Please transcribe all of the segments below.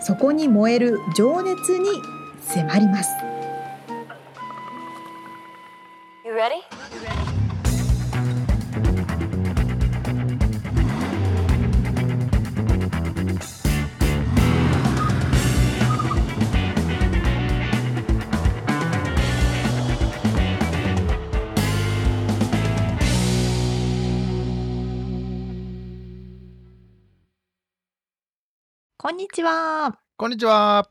そこに燃える情熱に迫ります。こんにちは。こんにちは。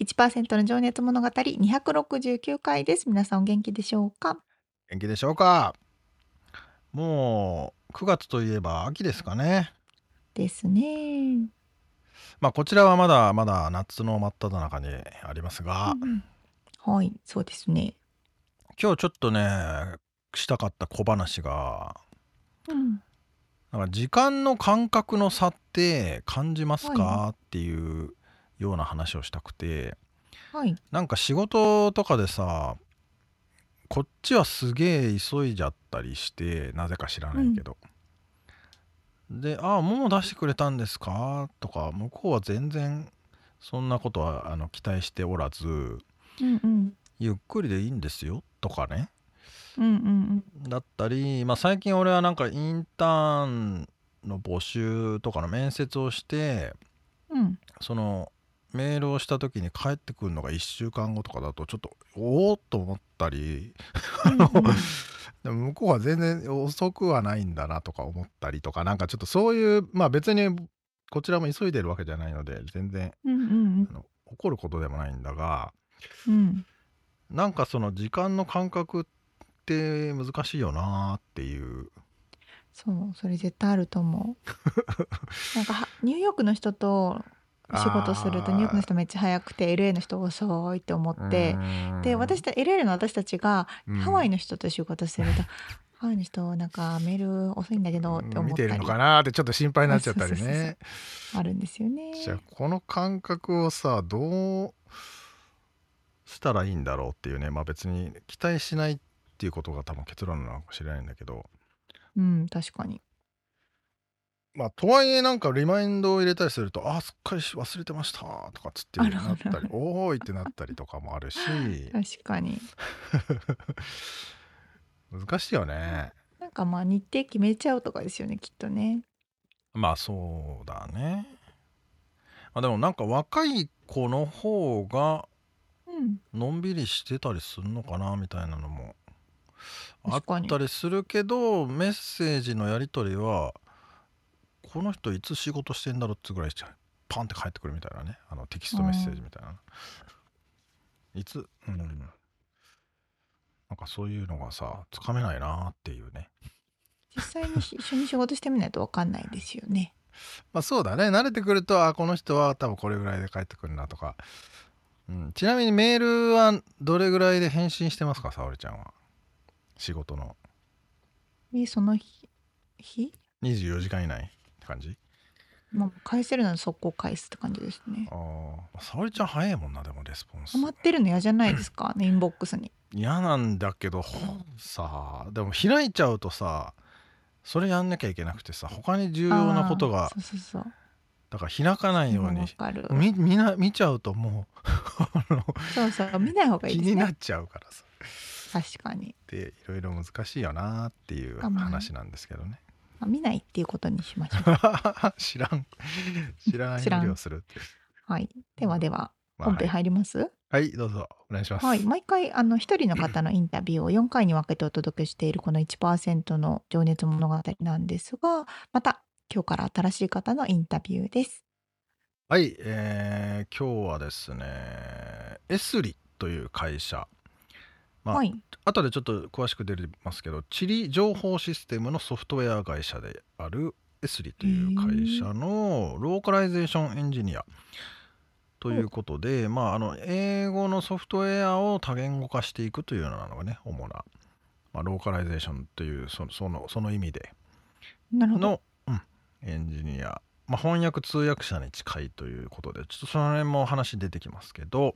1%の情熱物語269回です。皆さんお元気でしょうか？元気でしょうかもう9月といえば秋ですかね。ですね。まあこちらはまだまだ夏の真っ只中にありますが、うん、はい、そうですね。今日ちょっとねしたかった小話が、うん、なんか時間の感覚の差って感じますか、はい、っていうような話をしたくて、はい、なんか仕事とかでさこっちはすげえ急いじゃったりしてなぜか知らないけど、うん、で「ああもう出してくれたんですか?」とか向こうは全然そんなことはあの期待しておらず、うんうん、ゆっくりでいいんですよ。とかねだったり、まあ、最近俺はなんかインターンの募集とかの面接をして、うん、そのメールをした時に帰ってくるのが1週間後とかだとちょっとおおっと思ったり、でも向こうは全然遅くはないんだなとか思ったりとかなんかちょっとそういうまあ別にこちらも急いでるわけじゃないので全然、うんうん怒ることでもないんだが、うん、なんかその時間の感覚ってって難しいよなっていう。そうそれ絶対あると思う。なんかニューヨークの人と仕事するとニューヨークの人めっちゃ早くて LA の人遅いって思ってで私た LA の私たちがハワイの人と仕事すると、ハワイの人なんかメール遅いんだけどって思ったり。見てるのかなってちょっと心配になっちゃったりね。あるんですよね。じゃあこの感覚をさどうしたらいいんだろうっていうね。まあ別に期待しないっていうことが多分結論なのかもしれないんだけど。うん確かに。まあとはいえなんかリマインドを入れたりすると「あすっかり忘れてました」とかつってなったり「おーい」ってなったりとかもあるし。確かに。難しいよね。なんかまあ日程決めちゃうとかですよねきっとね。まあそうだね。まあでもなんか若い子の方がのんびりしてたりするのかなみたいなのもあったりするけどメッセージのやり取りはこの人いつ仕事してんだろうってぐらいパンって返ってくるみたいなね。あのテキストメッセージみたいな、いつ？うん。なんかそういうのがさつかめないなっていうね。実際に 一緒に仕事してみないと分かんないですよね。まあそうだね。慣れてくるとあこの人は多分これぐらいで帰ってくるなとか、うん、ちなみにメールはどれぐらいで返信してますか沙織ちゃんは？仕事の。えその日？日24時間以内。って感じ。まあ返せるなら速攻返すって感じですね。ああ沙織ちゃん早いもんなでもレスポンス。溜まってるの嫌じゃないですか？インボックスに。嫌なんだけどさあでも開いちゃうとさそれやんなきゃいけなくてさ他に重要なことがそうそうそう。だから開かないように。見見な見ちゃうともう そうそう見ない方がいい、ね、気になっちゃうからさ確かに。でいろいろ難しいよなっていう話なんですけどね、まあ、見ないっていうことにしましょう。知らん。知らないふりをするってはい。ではでは本編入ります、まあ、はい、はい、どうぞ。お願いします。はい。毎回あの一人の方のインタビューを4回に分けてお届けしているこの1%の情熱物語なんですがまた今日から新しい方のインタビューです。はい、えー、今日はですねエスリという会社まあ、はい、後でちょっと詳しく出ますけど地理情報システムのソフトウェア会社である Esriという会社のローカライゼーションエンジニアということで、まあ、あの英語のソフトウェアを多言語化していくというようなのがね主な、まあ、ローカライゼーションというそのそのその意味で。の、うん、エンジニア、まあ、翻訳通訳者に近いということでちょっとその辺も話出てきますけど、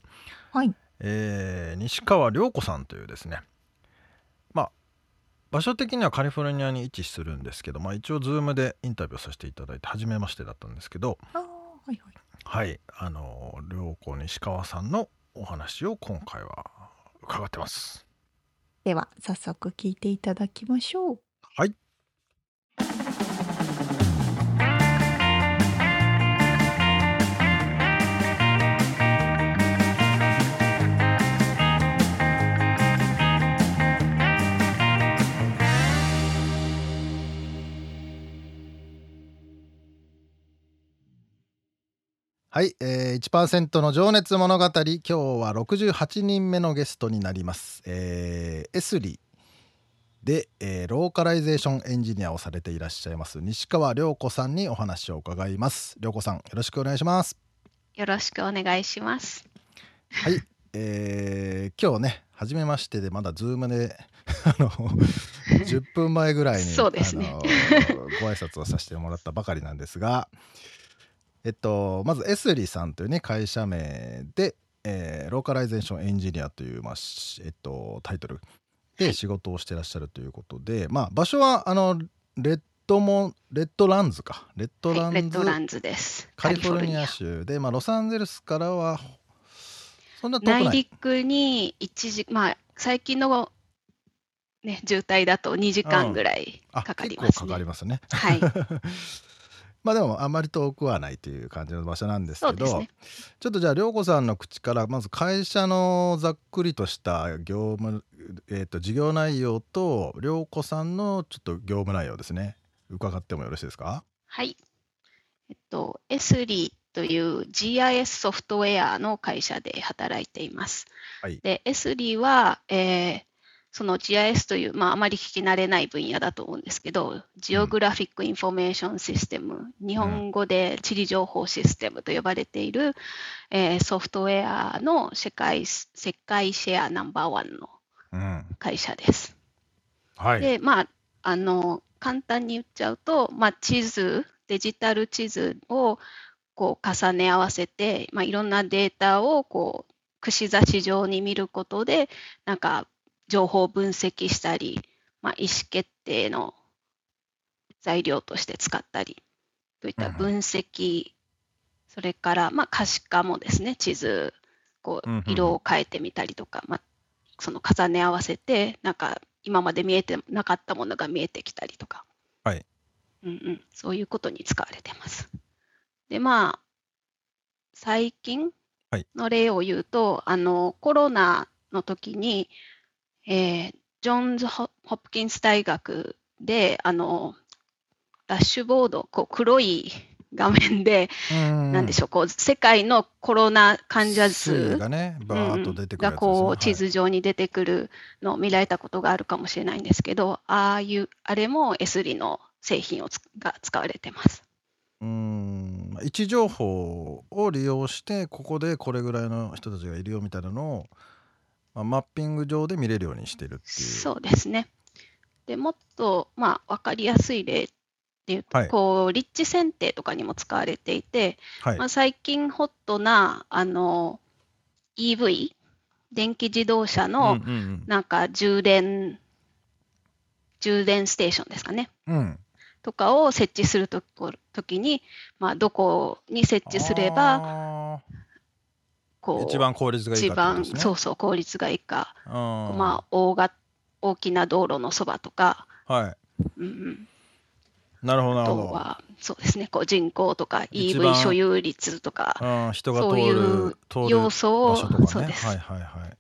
はいえー、西川涼子さんというですね。まあ場所的にはカリフォルニアに位置するんですけど、まあ、一応 Zoom でインタビューさせていただいて初めましてだったんですけどはいはい。はいあの涼子西川さんのお話を今回は伺ってます。では早速聞いていただきましょう。はいはい、えー、1%の情熱物語。今日は68人目のゲストになります、えー、 Esriで、えー、ローカライゼーションエンジニアをされていらっしゃいます。西川僚子さんにお話を伺います。僚子さんよろしくお願いします。よろしくお願いします。はい、えー、今日ね初めましてでまだズームで あの10分前ぐらいにそうですね。ご挨拶をさせてもらったばかりなんですがえっと、まず Esriさんというね会社名で、えー、ローカライゼーションエンジニアという、まあえっと、タイトルで仕事をしてらっしゃるということで、はい、まあ、場所はあのレッドモレッドランズかレッドランズ,、はい、レッドランズですカリフォルニア州で、まあ、ロサンゼルスからはそんな内陸に1時まあ最近のね、渋滞だと2時間ぐらいかかりますね。かかりますね。はい。まあでもあまり遠くはないという感じの場所なんですけど、ね、ちょっとじゃあ涼子さんの口からまず会社のざっくりとした業務、えー、と事業内容と涼子さんのちょっと業務内容ですね。伺ってもよろしいですか？はい。えっとエスリーという GIS ソフトウェアの会社で働いています。はい、で、 Esriは、えー、その GIS という、まあ、あまり聞き慣れない分野だと思うんですけど、 Geographic Information System、日本語で地理情報システムと呼ばれている、えー、ソフトウェアの世界世界シェアナンバーワンの会社です。うん、はい、で、まあ、あの簡単に言っちゃうと、まあ、地図、デジタル地図をこう重ね合わせて、まあ、いろんなデータをこう串刺し状に見ることで、なんか情報を分析したり、まあ、意思決定の材料として使ったりといった分析、うん、それから、まあ、可視化もですね地図こう色を変えてみたりとか、まあ、その重ね合わせてなんか今まで見えてなかったものが見えてきたりとか、はい。うんうん、そういうことに使われてます。でまあ最近の例を言うと、はい、あのコロナの時にえー、ジョンズ・ホップキンス大学で、あの、ダッシュボード、こう黒い画面で、なんでしょう、こう、世界のコロナ患者数がね、バーッと出てくる、ね、がこう、地図上に出てくるのを見られたことがあるかもしれないんですけど、ああいう、あれも S リの製品をが使われてます。うん。位置情報を利用してここでこれぐらいの人たちがいるよみたいなのをまあ、マッピング上で見れるようにしてるっていう。そうですね。でもっと、まあ、分かりやすい例っていうと、はい、こう立地選定とかにも使われていて、はい、まあ、最近ホットなあの EV 電気自動車のなんか充電、うんうん。うん、充電ステーションですかね、うん、とかを設置するときに、まあ、どこに設置すればこう一番効率がいいか、ね、一番そうそう効率がいいか、まあ大が大きな道路のそばとか、はい、うんうん、なるほどなるほど。はそうですね。こう人口とか EV 所有率とか、人がそういう要素を、ね、そうです、はいはいはい、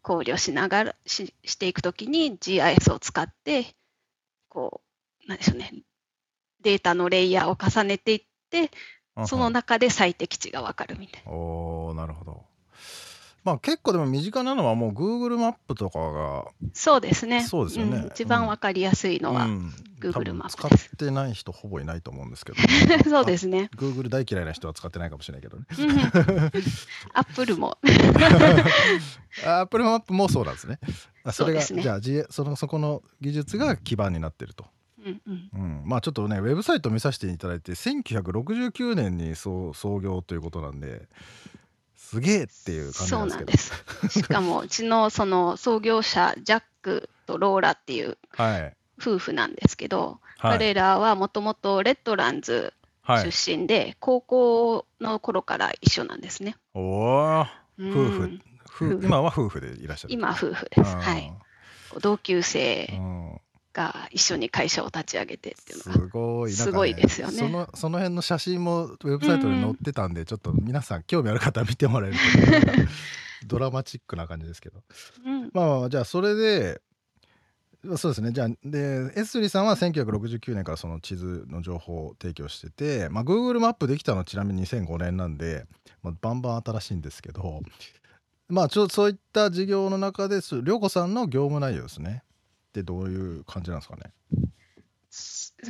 考慮しながらししていくときに GIS を使ってこうなんでしょうね。データのレイヤーを重ねていってその中で最適値が分かるみたいな。おなるほど。まあ結構でも身近なのはもう Google マップとかがそうですね。そうですよね。うん、一番分かりやすいのは、うん、Google マッ使っプです。てない人ほぼいないと思うんですけど そうですね。Google 大嫌いな人は使ってないかもしれないけどねうんアップルも。アップルマップもそうなんですねあそれがそうですねじゃあじそのそこの技術が基盤になってるとうんうん。うん、まあちょっとねウェブサイト見させていただいて1969年にそう創業ということなんですげえっていう感じそうんなんです。しかも、うちのその創業者、ジャックとローラっていうはい。夫婦なんですけど、はい。彼らはもともとレッドランズはい。出身で、高校の頃から一緒なんですね。おおうん。夫婦。夫夫婦。今は夫婦でいらっしゃる。今、夫婦です。はい。同級生。うんが一緒に会社を立ち上げてっていうすのが。ごいなんか、すごいですよね。そのその辺の写真もウェブサイトに載ってたんで、ちょっと皆さん興味ある方は見てもらえると ドラマチックな感じですけど。うん。まあまあまあじゃあそれでそうですねじゃあでエスリさんは1969年からその地図の情報を提供してて、まあ、Google マップできたのちなみに2005年なんで、まあ、バンバン新しいんですけどまあちょそういった事業の中です涼子さんの業務内容ですねってどういう感じなんですかね？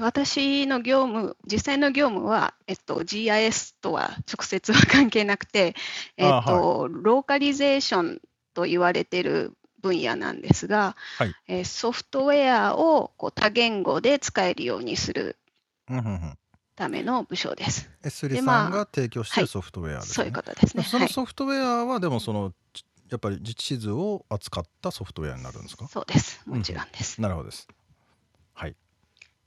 私の業務、実際の業務は、えっと、GIS とは直接は関係なくて、えっと、ローカリゼーションと言われている分野なんですが、はい。えーソフトウェアをこう多言語で使えるようにするうんうんうん。ための部署です。エスリでまあさんが提供してはいるソフトウェアですね、そういうことですね。そのはい、ソフトウェアはでもそのちやっぱり地地図を扱ったソフトウェアになるんですか？そうです。もちろんです。なるほどですはい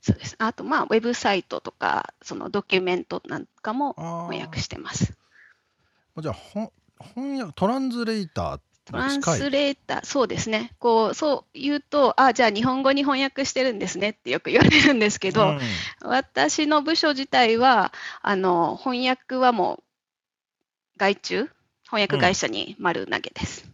そうです。あと、まあ、ウェブサイトとか、そのドキュメントなんかも翻訳してます。じゃあほ翻訳トランズレータートランスレーター、そうですね。こう、そう言うと、あ、じゃあ日本語に翻訳してるんですねってよく言われるんですけど、うん私の部署自体は、あの、翻訳はもう、外注翻訳会社に丸投げです。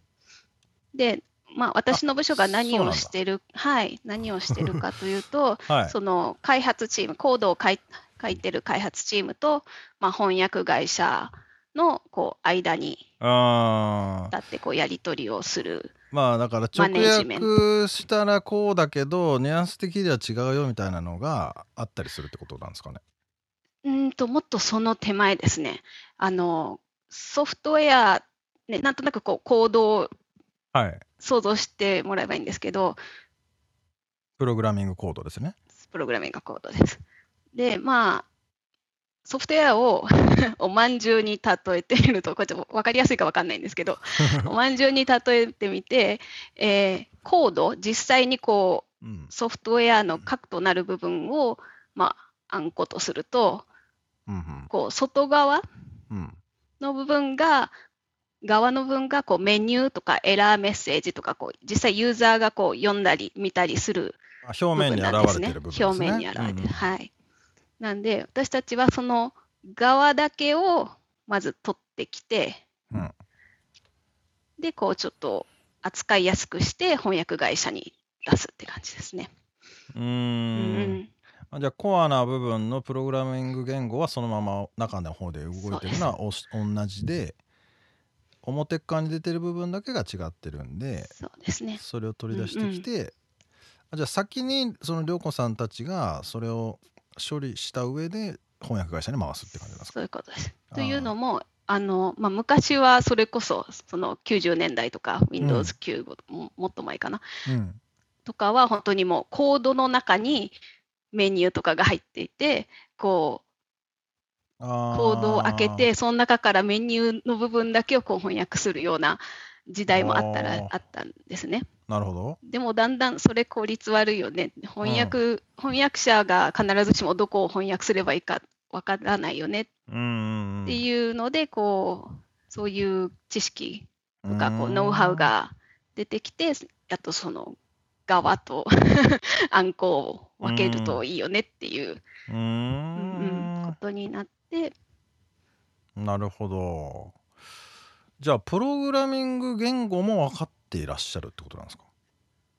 で、まあ、私の部署が何をしてる、はい、何をしてるかというと、はいその開発チーム、コードを書い書いてる開発チームと、まあ、翻訳会社のこう間に立ってこうやり取りをする。まあだからマ直ネジメン訳したらこうだけどニュアンス的には違うよみたいなのがあったりするってことなんですかねうーんと、もっとその手前ですね。あの、ソフトウェア、ね、なんとなくこうコードをはい。想像してもらえばいいんですけど、プログラミングコードですね。プログラミングコードです。で、まあ、ソフトウェアを おまんじゅうに例えてみると、これちょっと分かりやすいか分かんないんですけど、おまんじゅうに例えてみて、えーコード、実際にこう、うん。ソフトウェアの核となる部分を、まあ、あんことすると、うんこう、外側うんうんの部分が、側の部分がこうメニューとかエラーメッセージとかこう実際ユーザーがこう読んだり見たりするあ表部分面になんですね。現れてる部分ですね表面に現れてる。うんうんはい。なんで私たちはその側だけをまず取ってきて、うんでこうちょっと扱いやすくして翻訳会社に出すって感じですね。うーうんんあじゃあコアな部分のプログラミング言語はそのまま中の方で動いてるのはおし同じで表側に出てる部分だけが違ってるんでそうですね。それを取り出してきて、あじゃあ先にその涼子さんたちがそれを処理した上で翻訳会社に回すって感じなんですか？そういうことです。というのも、あのまあ、昔はそれこそその90年代とか Windows9 ももっと前かな、うん。とかは本当にもうコードの中にメニューとかが入っていて、こうあコードを開けて、その中からメニューの部分だけをこう翻訳するような時代もあったらあったんですね。なるほど。でもだんだんそれ効率悪いよね。翻訳、翻訳者が必ずしもどこを翻訳すればいいかわからないよね。っうんうんうん。ていうので、こう、そういう知識とか、こう、ん。ノウハウが出てきて、やっとその側とあんこを分けるといいよねっていう、うん。んことになって、なるほど。じゃあプログラミング言語も分かっていらっしゃるってことなんですか？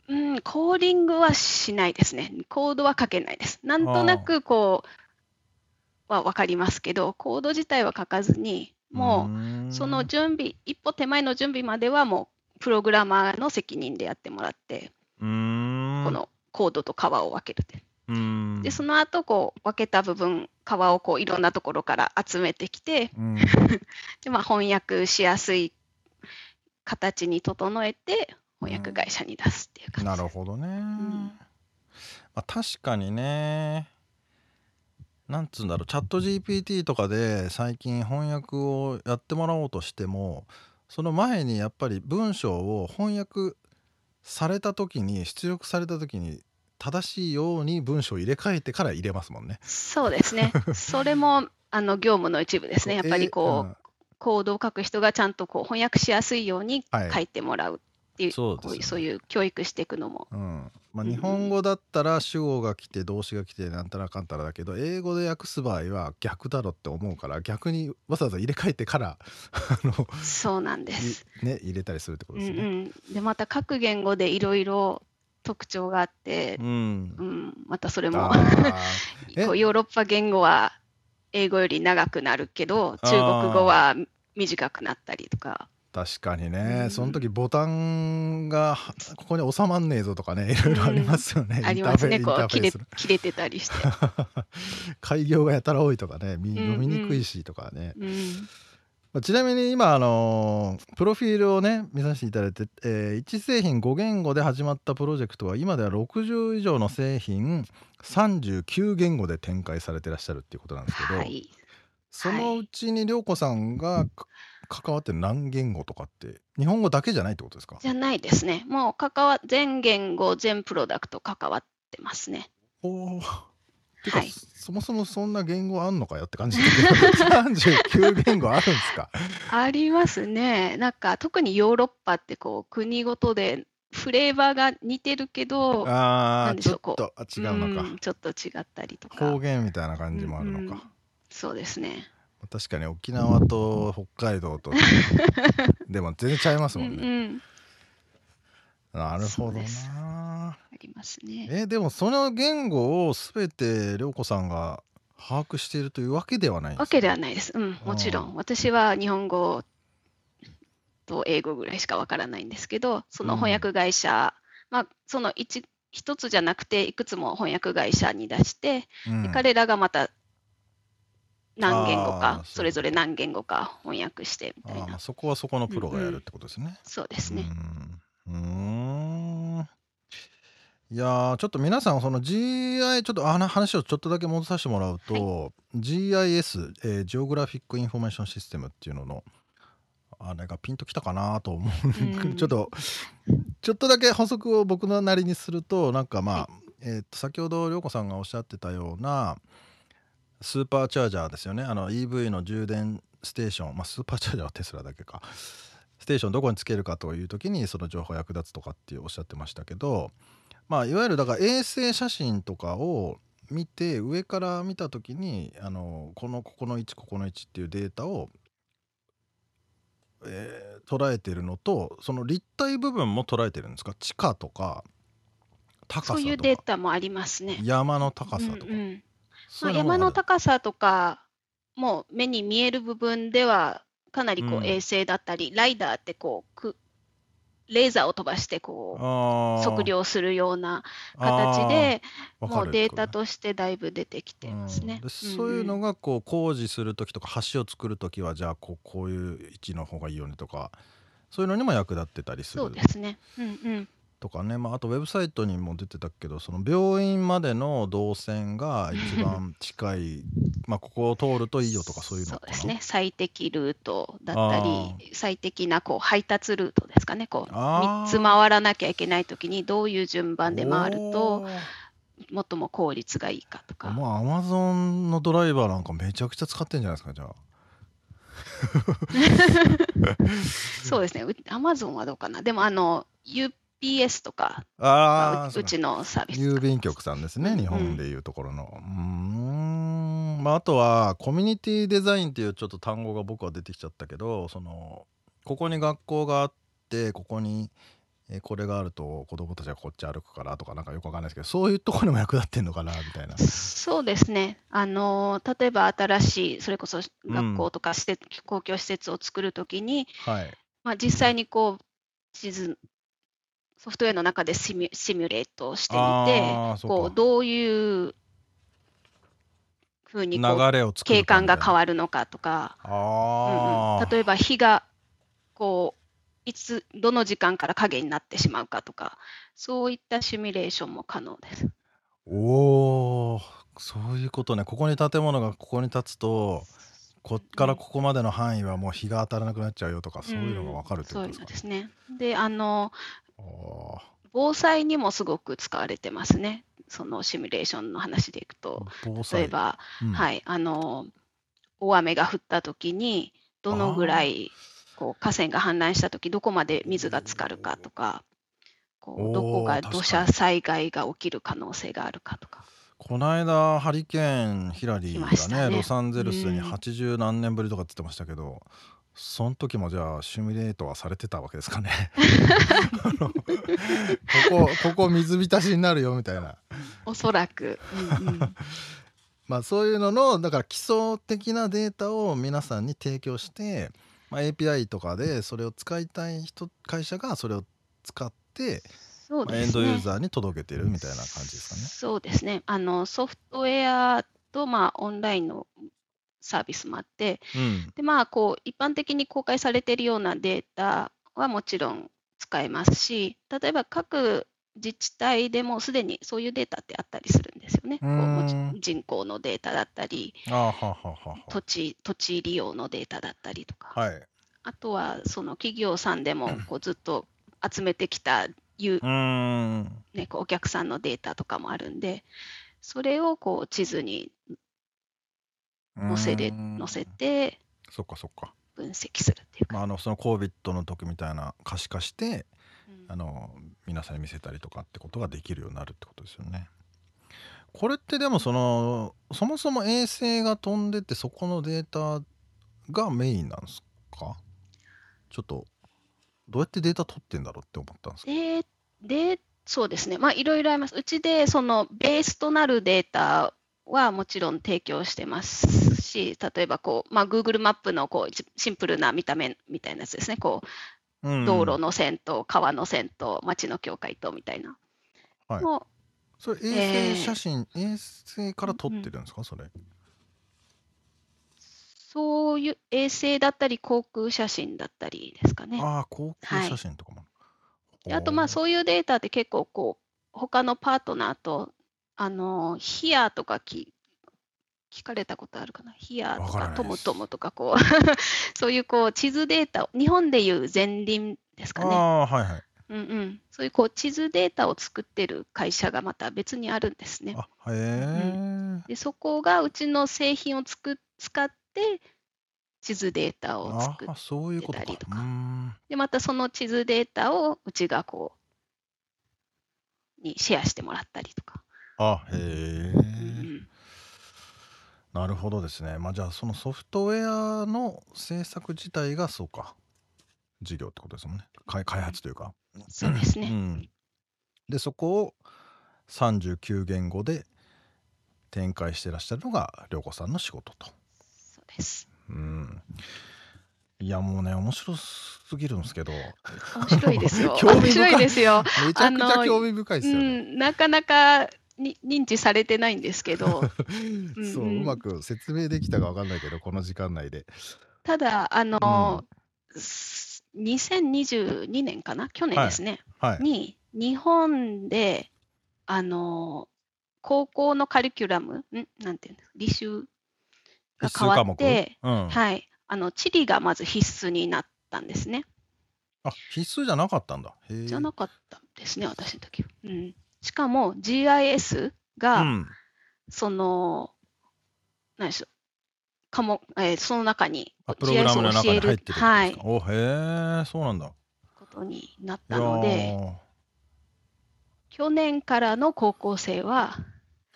うん、コーディングはしないですね。コードは書けないです。なんとなくこうは分かりますけど、コード自体は書かずに、もうその準備、一歩手前の準備まではもうプログラマーの責任でやってもらって、このコードと革を分けるって。うん。でその後こう分けた部分皮をこういろんなところから集めてきてうん。で、まあ、翻訳しやすい形に整えて翻訳会社に出すっていう感じ。なるほどね、ん。まあ、確かにねなんつうんだろうチャット GPT とかで最近翻訳をやってもらおうとしてもその前にやっぱり文章を翻訳された時に出力された時に正しいように文章を入れ替えてから入れますもんね。そうですね。それもあの業務の一部ですね。やっぱりこう、えコードを書く人がちゃんとこう翻訳しやすいようにはい。書いてもらうっていう、そうね。そういう教育していくのも。うん。うん。まあ、日本語だったら主語が来て動詞が来てなんたらかんたらだけど英語で訳す場合は逆だろって思うから逆にわざわざ入れ替えてから あのそうなんです。いね入れたりするってことですね。うんうん、でまた各言語でいろいろ特徴があってう、ん。うん、またそれも こうヨーロッパ言語は英語より長くなるけど中国語は短くなったりとか確かにね、うんその時ボタンがはここに収まんねえぞとかね いろいろありますよね、ありますね。こう切れ切れてたりして。開業がやたら多いとかね読みにくいしとかね、うんまあちなみに今あのープロフィールをね見させていただいて、え1製品5言語で始まったプロジェクトは今では60以上の製品39言語で展開されてらっしゃるっていうことなんですけど、はい、そのうちに涼子さんがか関わってる何言語とかって日本語だけじゃないってことですか？じゃないですね。もう関わ全言語全プロダクト関わってますね。おーてか、はいそもそもそんな言語あんのかよって感じですけど39言語あるんですか？ありますね。なんか特にヨーロッパってこう国ごとでフレーバーが似てるけど、あちょっとあ違うのかんちょっと違ったりとか方。言みたいな感じもあるのか、うんうんそうですね。確かに沖縄と北海道と でも全然ちゃいますうんうもんね、ん、なるほどな。ありますね。えでもその言語を全て涼子さんが把握しているというわけではないわけではないです。うん、もちろん。私は日本語と英語ぐらいしかわからないんですけど、その翻訳会社、まあ、その一一つじゃなくて、いくつも翻訳会社に出して、うん。で彼らがまた何言語か、それぞれ何言語か翻訳してみたいな。あーまあそこはそこのプロがやるってことですね、そうですね。うん。うーん。いやーちょっと皆さんその GI ちょっとあの話をちょっとだけ戻させてもらうと、GIS、えー Geographic Information System っていうののあれがピンときたかなと思う、うん。ちょっとちょっとだけ補足を僕のなりにするとなんかまあ、はえーと先ほど涼子さんがおっしゃってたようなスーパーチャージャーですよね。あの EV の充電ステーション、まあ、スーパーチャージャーは テスラだけか。ステーションどこにつけるかという時にその情報役立つとかっておっしゃってましたけど。まあいわゆるだから衛星写真とかを見て上から見た時にあのこのここの位置ここの位置っていうデータを、えー捉えてるのとその立体部分も捉えてるんですか？地下とか高さとか。そういうデータもありますね。山の高さとか、うんうんそうまあ、山の高さとかも目に見える部分ではかなりこううん。衛星だったり、ライダーってこうくレーザーを飛ばしてこう測量するような形でもうデータとしてだいぶ出てきてますね。うん。でそういうのががこう工事する時とか橋を作る時はじゃあこうこういう位置の方がいいよねとかそういうのにも役立ってたりすそうるですね。うんうん。とかね、まあ、あとウェブサイトにも出てたけどその病院までの動線が一番近い まあここを通るといいよとかそういうのそうですね。最適ルートだったあり、最適なこう配達ルートですかね。こうあー3つ回らなきゃいけないときにどういう順番で回ると最も効率がいいかとか。もうアマゾンのドライバーなんかめちゃくちゃ使ってんじゃないですかじゃあ そうですね。アマゾンはどうかな。でもあの UPS とか、まあううちのサービス郵便局さんですね、うん日本でいうところの。うーんまあ、あとはコミュニティデザインっていうちょっと単語が僕は出てきちゃったけどそのここに学校があってここにえーこれがあると子供たちはこっち歩くからとかなんかよくわかんないですけどそういうところにも役立ってんのかなみたいな。そうですね。あの例えば新しいそれこそ学校とか施設、公共施設を作るときに、はい、まあ、実際にこう地図ソフトウェアの中でシミュシミュレートしてみて、こうどういうふうに流れを景観が変わわるのかとか、うんうん例えば日がこういつどの時間から影になってしまうかとか、そういったシミュレーションも可能です。おお、そういうことね。ここに建物がここに立つと、こっからここまでの範囲はもう日が当たらなくなっちゃうよとか、そういうのがわかるってことですか？のですね。で、あの防災にもすごく使われてますね。そのシミュレーションの話でいくと。例えば、うんはい、あの大雨が降った時にどのぐらいこう河川が氾濫した時どこまで水が浸かるかとか、こうどこが土砂災害が起きる可能性があるかとか。この間ハリケーンヒラリーがねねロサンゼルスにうん80何年ぶりとかって言ってましたけど、その時もじゃあシミュレートはされてたわけですかね ここここ水浸しになるよみたいなおそらく、うんうん まあそういうののだから基礎的なデータを皆さんに提供して、まあ、API とかでそれを使いたい人会社がそれを使って、そうまあ、エンですね。ドユーザーに届けてるみたいな感じですかね。そうですね。あのソフトウェアと、まあ、オンラインのサービスもあって、うん。でまあ、こう一般的に公開されているようなデータはもちろん使えますし、例えば各自治体でもすでにそういうデータってあったりするんですよね。人口のデータだったり、土地土地利用のデータだったりとか、あはい。あとはその企業さんでもこうずっと集めてきたね、こうお客さんのデータとかもあるんで、それをこう地図に載せれ載せてそっかそっか。分析するっていうか、まあ、あのその COVID の時みたいな可視化してうんあの皆さんに見せたりとかってことができるようになるってことですよね。これってでもそのそもそも衛星が飛んでてそこのデータがメインなんですか？ちょっとどうやってデータ取ってんだろうって思ったんです。で、で、そうですね、まあいろいろあります。うちでそのベースとなるデータはもちろん提供してますし、例えばこう、まあ、Google マップのこうじシンプルな見た目みたいなやつですね、こううん道路の線と川の線と町の境界とみたいな。はいもうそれ衛星写真、衛星から撮ってるんですか？それ。そういう衛星だったり航空写真だったりですかね。ああ航空写真とかも。であとまあうそういうデータって結構こう他のパートナーとあのヒアとかき聞かれたことあるかな？ヒアとわかトムトムとかこう そういうこう地図データを日本でいう前輪ですかね。ああはいはい。うんうん、そういうこう地図データを作ってる会社がまた別にあるんですね。あへえ。でそこがうちの製品をつく使って地図データを作っ。てたりとかでまたその地図データをうちがこうにシェアしてもらったりとか。あへえ。うんなるほどですね。まあじゃあそのソフトウェアの制作自体がそうか事業ってことですもんね。開開発というか。そうですね。うん、でそこを39言語で展開してらっしゃるのが涼子さんの仕事と。そうです。うん、いやもうね面白すぎるんですけど面白いですよ。興味深い面白いですよ。めちゃくちゃ興味深いですうよね。ん、なかなかに認知されてないんですけど、うんそううまく説明できたかわかんないけどこの時間内で。ただ、あの、す2022年かな、去年ですね、はい。に日本で、あの、高校のカリキュラム、ん？なんていうんですか、履修が変わって、うん、はい、あの地理がまず必須になったんですね。あ必須じゃなかったんだ。じゃなかったんですね、私の時は。うん、しかも GIS が、うん、その、何でしょう、かもえーその中にあプログラムの中に入ってる。はい、おへえそうなんだ。ことになったので、去年からの高校生は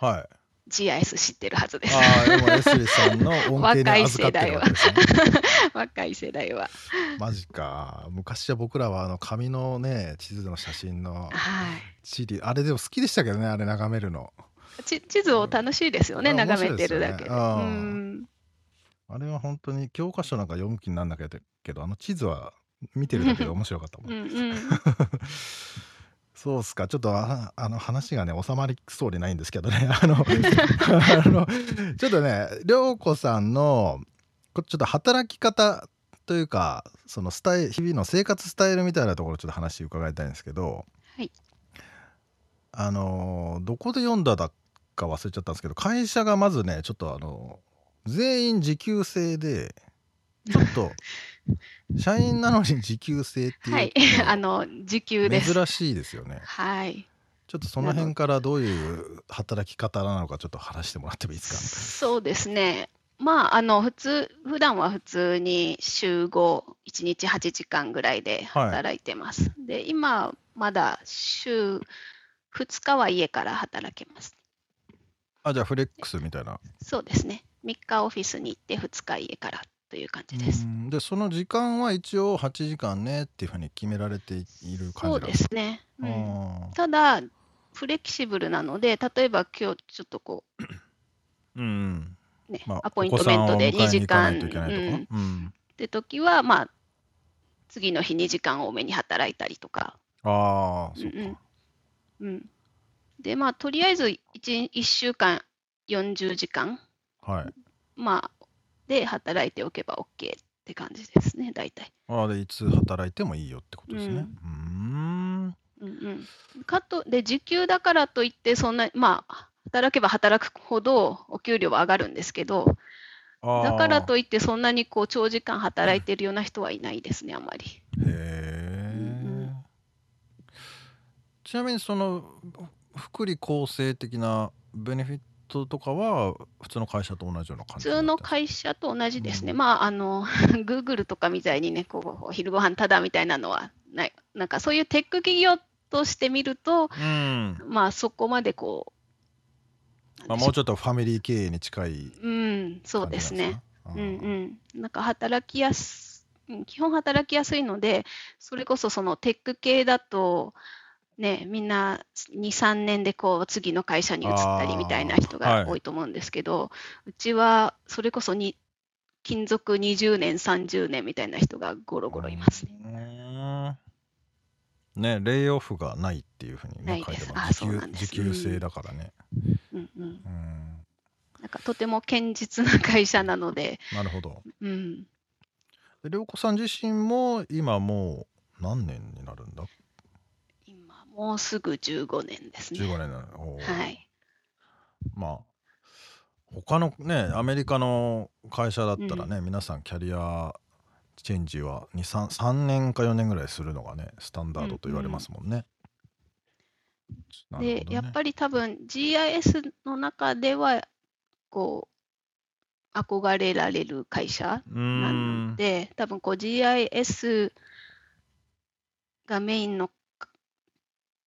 ーはい。GIS 知ってるはずです。ああ、でもエスリさんの恩恵に預かってるわけですね。若い世代は。マジか。昔は僕らはあの紙のね、地図の写真のはい。地理、あれでも好きでしたけどね、あれ眺めるの。ち地図を楽しいですよね、うんあ眺めてるだけで。面白いですよねううんんあれは本当に教科書なんか読む気になんなきゃけど、あの地図は見てるだけで面白かったもん。うんうん。そうっすか。ちょっとああの話がね、収まりそうでないんですけどね。あの、あのちょっとね、涼子さんの、こちょっと働き方というか、そのスタイ日々の生活スタイルみたいなところちょっと話伺いたいんですけど、はい。あの、どこで読んだだか忘れちゃったんですけど、会社がまずね、ちょっとあの、全員時給制で、ちょっと、社員なのに時給制ってはいいう あの時給です。珍しいですよね。はい。ちょっとその辺からどういう働き方なのかちょっと話してもらってもいいですか？そうですね。まあ、あの、普通、普段は普通に週5、1日8時間ぐらいで働いてます。で、今、まだ週2日は家から働けます。あ、じゃあフレックスみたいな。そうですね。3日オフィスに行って2日家からという感じです。うんで、その時間は一応8時間ねっていうふうに決められている感そうですすね。うんあただ、フレキシブルなので、例えば今日ちょっとこーうん。う、ねまあ、アポイントメントで2時間。って時は、まあ、次の日2時間多めに働いたりとか、ああ、そっうんうんか。うん。で、まあ、とりあえず 1, 1週間40時間、はい。まあ、で働いておけば OK って感じですね、大体。ああ、で、いつ働いてもいいよってことですね。うーん。うんうん。かと、で、時給だからといって、そんな、まあ、働けば働くほどお給料は上がるんですけど、あだからーといってそんなにこう長時間働いてるような人はいないですね、あまり。へえ、ちなみにその福利厚生的なベネフィットとかは普通の会社と同じような感普じになってる？通の会社と同じですね。うんまあ、あの、Google とかみたいにね、こう、お昼ご飯ただみたいなのはない。なんかそういうテック企業としてみると、うんまあそこまでこう、まあ、もうちょっとファミリー経営に近いううん、そうですね。うんなうん。なんか働きやす、うん基本働きやすいので、それこそそのテック系だと、ね、みんな2、3年でこう次の会社に移ったりみたいな人が多いと思うんですけど、うちはそれこそに勤続20年、30年みたいな人がゴロゴロいますね。うん。ねレイオフがないっていうふうにね書いてます。時給そうなんです。時給制だからね、うんうん。うん、なんかとても堅実な会社なので、なるほど。うん。で涼子さん自身も今もう何年になるんだ？今もうすぐ15年ですね。15年になるおーはい。まあ他のねアメリカの会社だったらね、皆さんキャリアチェンジは23 3年か4年ぐらいするのがねスタンダードと言われますもんね。なるほで、どねやっぱり多分 GIS の中では、こう、憧れられる会社なんので、多分こう GIS がメインの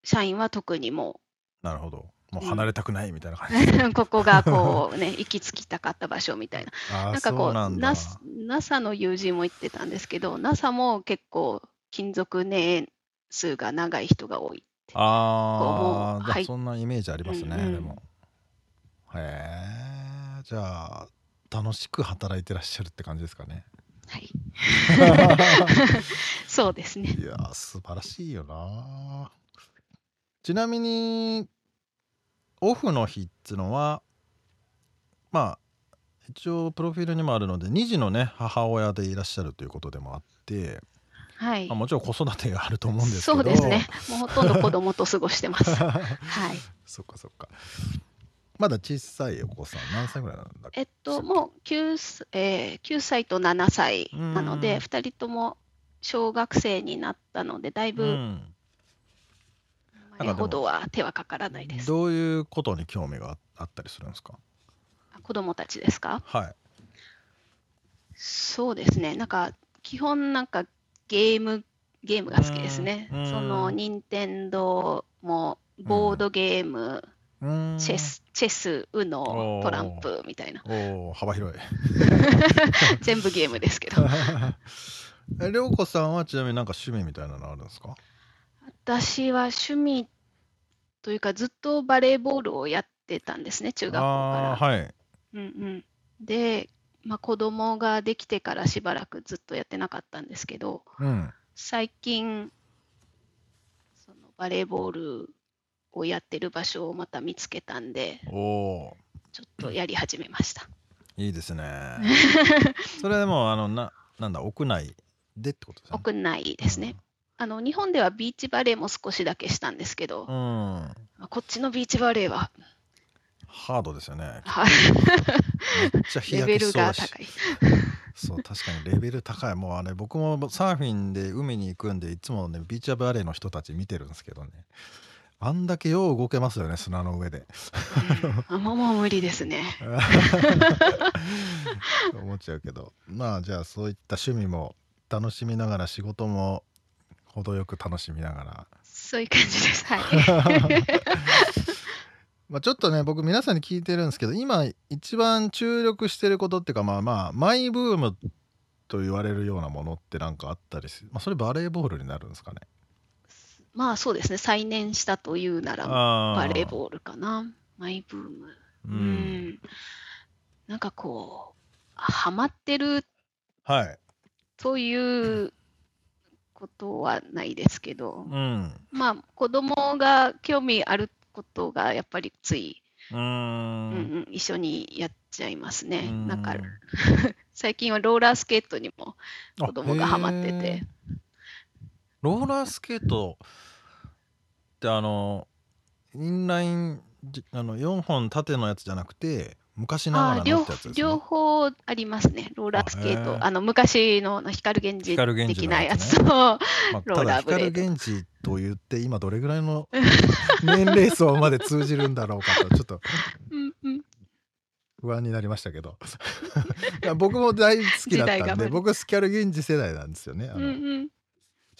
社員は特にもなるほど。もううん離れたくないみたいな感じ、う、ここがこうね、行き着きたかった場所みたいな。なんかこう、そう NASA, NASA の友人も言ってたんですけど、NASA も結構勤続年数が長い人が多い。ああはい。そんなイメージありますね、うんうん。でも。へえじゃあ楽しく働いてらっしゃるって感じですかね。はい。そうですね。いやー素晴らしいよなちなみにオフの日っつのはまあ一応プロフィールにもあるので2児のね母親でいらっしゃるということでもあって、はいまあ、。もちろん子育てがあると思うんですけどそうですね。もうほとんど子供と過ごしてます。はい。そっかそっかまだ小さいお子さん何歳ぐらいなんだっけ？えっと、もう 9, すえー9歳と7歳なのうんで、2人とも小学生になったので、だいうぶほどは手はかからないです。どういうことに興味がああったりするんですか？子供たちですか？はいそうですね。なんか、基本なんかゲーム、ゲームが好きですね。うんその、任天堂も、ボードゲーム、チェス、チェス、ウノトランプみたいな。おお幅広い 全部ゲームですけど。え涼子さんはちなみになんか趣味みたいなのあるんですか？私は趣味というか、ずっとバレーボールをやってたんですね、中学校から。はいうんうん、で、まあ、子供ができてからしばらくずっとやってなかったんですけど、うん最近、そのバレーボールをやってる場所をまた見つけたんで、おおちょっとやり始めました。いいですね それでもあのななんだ屋内でってことですね屋内ですね。あの日本ではビーチバレーも少しだけしたんですけど、うん。まあこっちのビーチバレーは、ハードですよねはい。めっちゃ日レベル焼けしそうだし。が高い。そう確かにレベル高い。もうあれ僕もサーフィンで海に行くんでいつもねビーチバレーの人たち見てるんですけどね。あんだけよう動けますよね砂の上で。うん。あもうもう無理ですね。思っちゃうけど。まあじゃあそういった趣味も楽しみながら仕事も程よく楽しみながらそういう感じです。はい。まあちょっとね僕皆さんに聞いてるんですけど今一番注力してることっていうかまあまあマイブームと言われるようなものってなんかあったりする、まあ、それバレーボールになるんですかねまあそうですね、再燃したというならあバレーボールかな。マイブーム。ううんん。なんかこう、ハマってるはいということはないですけど、うん。まあ子供が興味あることがやっぱりつい、うん。んうん、一緒にやっちゃいますね。うん。なんか 最近はローラースケートにもあ子供がハマってて、ローラースケートってあのインラインじあの4本縦のやつじゃなくて昔ながらのやつですね。両方ありますね、ローラースケート。あの昔の光源氏的なやつ。と、まあ、ローラーブレード。光源氏と言って今どれぐらいの年齢層まで通じるんだろうかとちょっと不安になりましたけど。僕も大好きだったんで僕スキャル源氏世代なんですよね。あの、うんうん。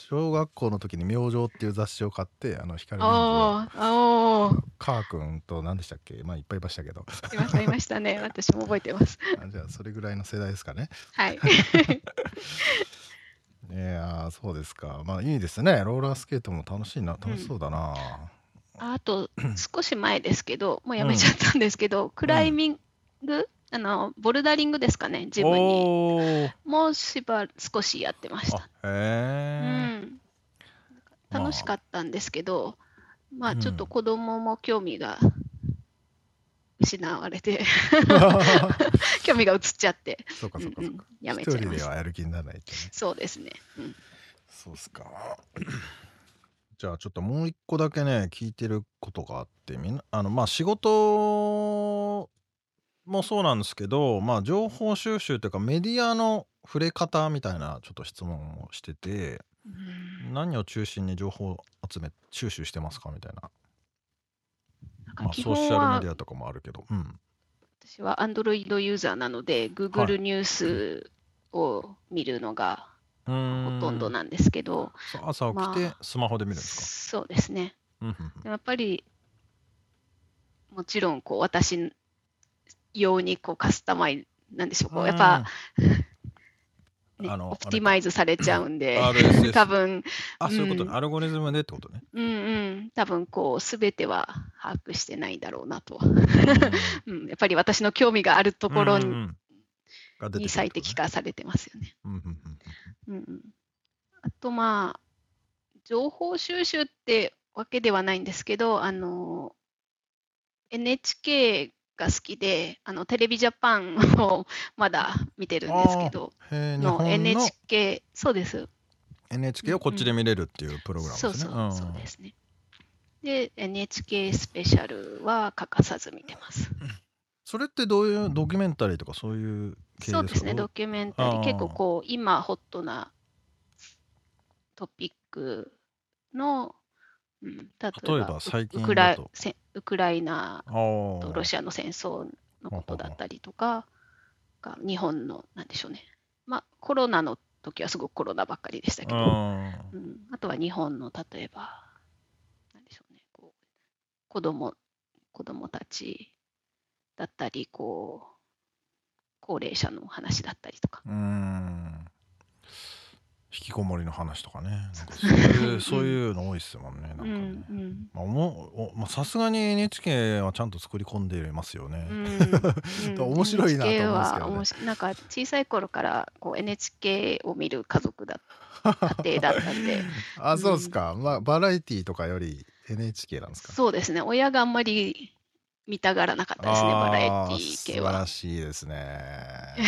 小学校の時に「明星」っていう雑誌を買ってあの光のああ、おー。カー君と何でしたっけ？まあいっぱいいましたけど。いました、いましたね。私も覚えてます。あじゃあそれぐらいの世代ですかね。はい。いやーそうですか。まあいいですね。ローラースケートも楽しいな楽しそうだな、あと、少し前ですけど、もうやめちゃったんですけど、クライミング、あの、ボルダリングですかね、自分に。もうしば少しやってました。へえ、ん。楽しかったんですけど、まあうんちょっと子供も興味が失われて、興味が移っちゃって、そうかそうかそうか、うんうんやめ一人ちゃいました。ではやる気にならないってねそうですね。うんそうっすか じゃあちょっともう一個だけね聞いてることがあってみんなあのまあ仕事もそうなんですけどまあ情報収集というかメディアの触れ方みたいなちょっと質問をしててうん。何を中心に情報を集め収集してますかみたいな、まあ、ソーシャルメディアとかもあるけどうん。私は Android ユーザーなので、Google ニュースを見るのがほとんどなんですけど、朝起きてまスマホで見るんですそうですね。か、うんうんうん。でもやっぱり、もちろんこう私用にこうカスタマイなんでしょう、こうやっぱ、ね、あのオプティマイズされちゃうんで、多分、あそういうことね、うん。アルゴリズムでってことね。うんうん、多分こう、すべては把握してないだろうなと。うん、やっぱり私の興味があるところに,、うんうんうん。が出てくるってことね最適化されてますよね。うんうんうんうん。うん、あとまあ、情報収集ってわけではないんですけど、あの、NHK が好きで、あの、テレビジャパンを まだ見てるんですけど、の NHK、そうです。NHK をこっちで見れるっていうプログラムそうですね。そう、そうですね。で、NHK スペシャルは欠かさず見てます。それってどういうドキュメンタリーとかそういう系ですか？そうですね、どドキュメンタリー結構こう、今ホットなトピックの、うん、例えば最近ウクラウクライナとロシアの戦争のことだったりとか、が日本の、なんでしょうね。まあ、コロナの時はすごくコロナばっかりでしたけど、あうん、あとは日本の例えば、なんでしょうね、こう子供子供たちだったり、こう高齢者の話だったりとか。ーうーん引きこもりの話とかね。そういうそういうの多いっすもんね。なんかうね、んうん。まあおもおまあさすがに NHK はちゃんと作り込んでいますよね、うん。面白いなと思うんですけどね。NHK はなんか小さい頃からこう NHK を見る家族だ家庭だったんであそうですか、まあバラエティーとかより NHK なんですか？そうですね。親があんまり見たがらなかったですねバラエティー系あー素晴はら。しいですね。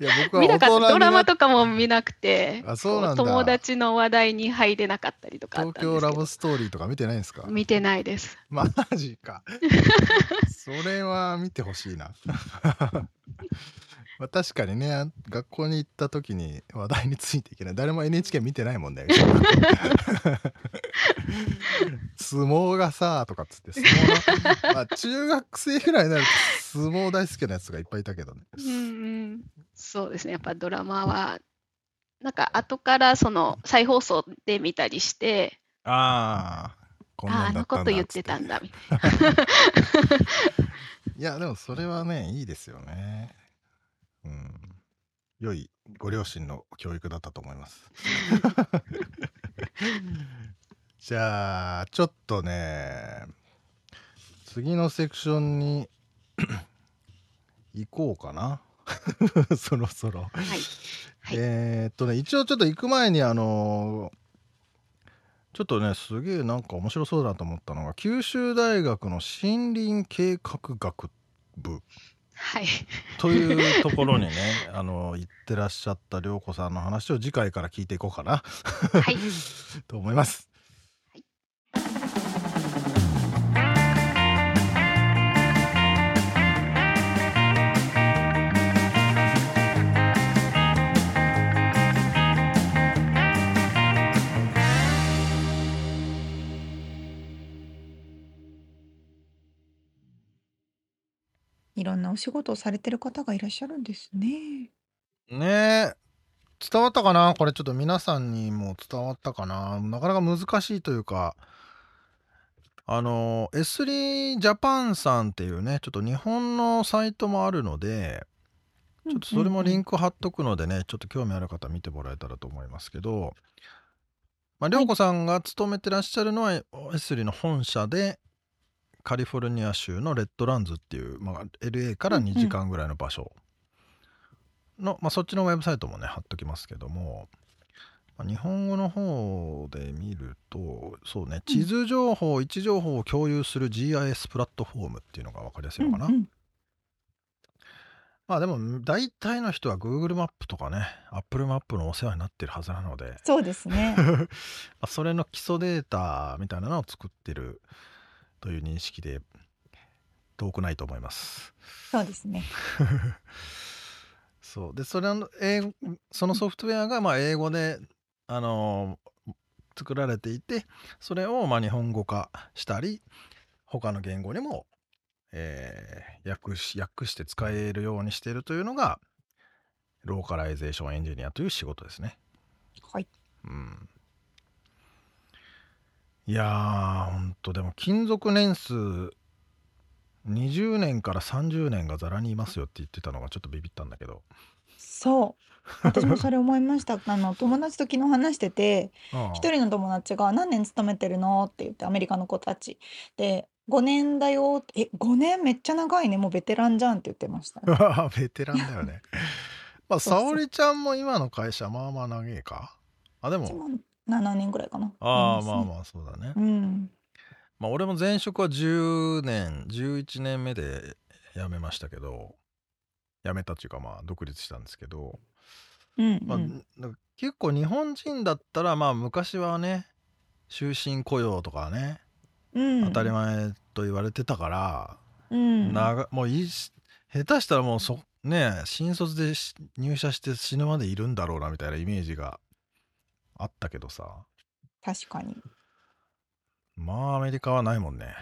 いや僕は見なかった。ドラマとかも見なくてあそうなん友達の話題に入れなかったりとか東京ラブストーリーとか見てないんですか？見てないです。マジか。それは見てほしいなまあ確かにね学校に行った時に話題についていけない。誰も NHK 見てないもんね相撲がさとかっつって相撲の、まあ、中学生ぐらいになると相撲大好きなやつがいっぱいいたけどね。うんうん、そうですね。やっぱドラマはなんか後からその再放送で見たりして、ああこんあああなんだったんだのこと言ってつたんだみたいな。いやでもそれはねいいですよねうん。良いご両親の教育だったと思います。じゃあちょっとね次のセクションに 行こうかな。そろそろ、はい。はい。えーっとね一応ちょっと行く前にあのちょっとねすげえなんか面白そうだなと思ったのが九州大学の森林計画学部はい。というところにね あの行ってらっしゃった涼子さんの話を次回から聞いていこうかなはい。と思います。ろんなお仕事をされてる方がいらっしゃるんですね。ねえ。伝わったかな？これちょっと皆さんにも伝わったかな？なかなか難しいというか。あの S3 ジャパンさんっていうねちょっと日本のサイトもあるのでちょっとそれもリンク。ク貼っとくのでね、ちょっと興味ある方見てもらえたらと思いますけど、まあ、はい。涼子さんが勤めてらっしゃるのは S3 の本社で、カリフォルニア州のレッドランズっていう、まあ、LA から2時間ぐらいの場所。の、まあ、そっちのウェブサイトもね、貼っときますけども、まあ日本語の方で見ると、そうね、地図情報、位置情報を共有する GIS プラットフォームっていうのが分かりやすいのかな。うんうん。まあでも大体の人は Google マップとかね Apple マップのお世話になってるはずなので。そうですね。まあそれの基礎データみたいなのを作ってるという認識で遠くないと思います。そうですね。そうでそれの英語そのソフトウェアがまあ英語で、あのー作られていてそれをまあ日本語化したり他の言語にも、えー訳し訳して使えるようにしているというのがローカライゼーションエンジニアという仕事ですね。はい。うん、いやーほんとでも勤続年数20年から30年がざらにいますよって言ってたのがちょっとビビったんだけど。そう。私もそれ思いました。あの友達と昨日話してて、ああ一人の友達が何年勤めてるの？って言ってアメリカの子たちで5年だよってえ5年めっちゃ長いねもうベテランじゃんって言ってました うわベテランだよね。まあ、そうそう沙織ちゃんも今の会社、まあまあ長えか？あ、でも7年ぐらいかな。ああ、まあまあ、そうだね。うん。まあ、俺も前職は10年、11年目で辞めましたけど、辞めたっていうか、まあ、独立したんですけど、うんまあ、結構日本人だったら、まあ、昔はね、終身雇用とかね、うん。当たり前と言われてたから、うん。長もういいし下手したらもうそね新卒でし入社して死ぬまでいるんだろうなみたいなイメージがあったけどさ。確かに。まあアメリカはないもんね。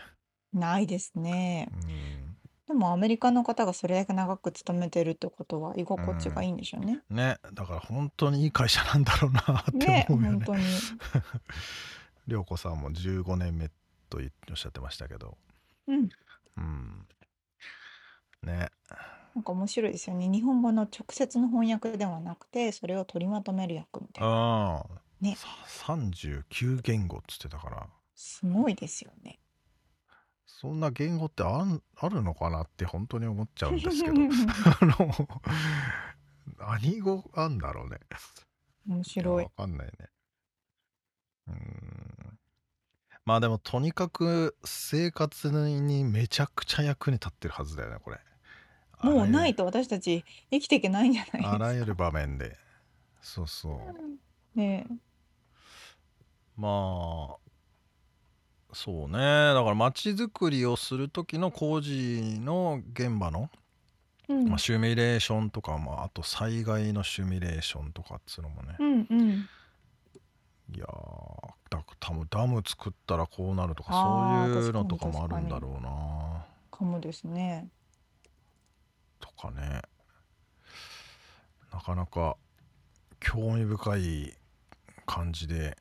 ないですね。うん。でもアメリカの方がそれだけ長く勤めてるってことは居心地がいいんでしょうね。ね。だから本当にいい会社なんだろうなってね思うよね。本当に。涼子さんも15年目と言おっしゃってましたけど。うん。うん。ね。なんか面白いですよね。日本語の直接の翻訳ではなくて、それを取りまとめる役みたいな。ああ、ね。さ39言語っつってたから。すごいですよね。そんな言語ってあんあるのかなって本当に思っちゃうんですけど。あの何語あんだろうね。面白い。わ。かんないね。うーん。まあでもとにかく生活にめちゃくちゃ役に立ってるはずだよねこれ。もうないとと私たち生きていけないんじゃないですか。あらゆる場面で。そうそう。ねまあそうねだから街づくりをする時の工事の現場の、え。うんまあ、シミュレーションとか、まあ、あと災害のシミュレーションとかっつうのもね、うんうん。いやーだ多分ダム作ったらこうなるとかそういうのとかもあるんだろうなかもですね。とかねなかなか興味深い感じで、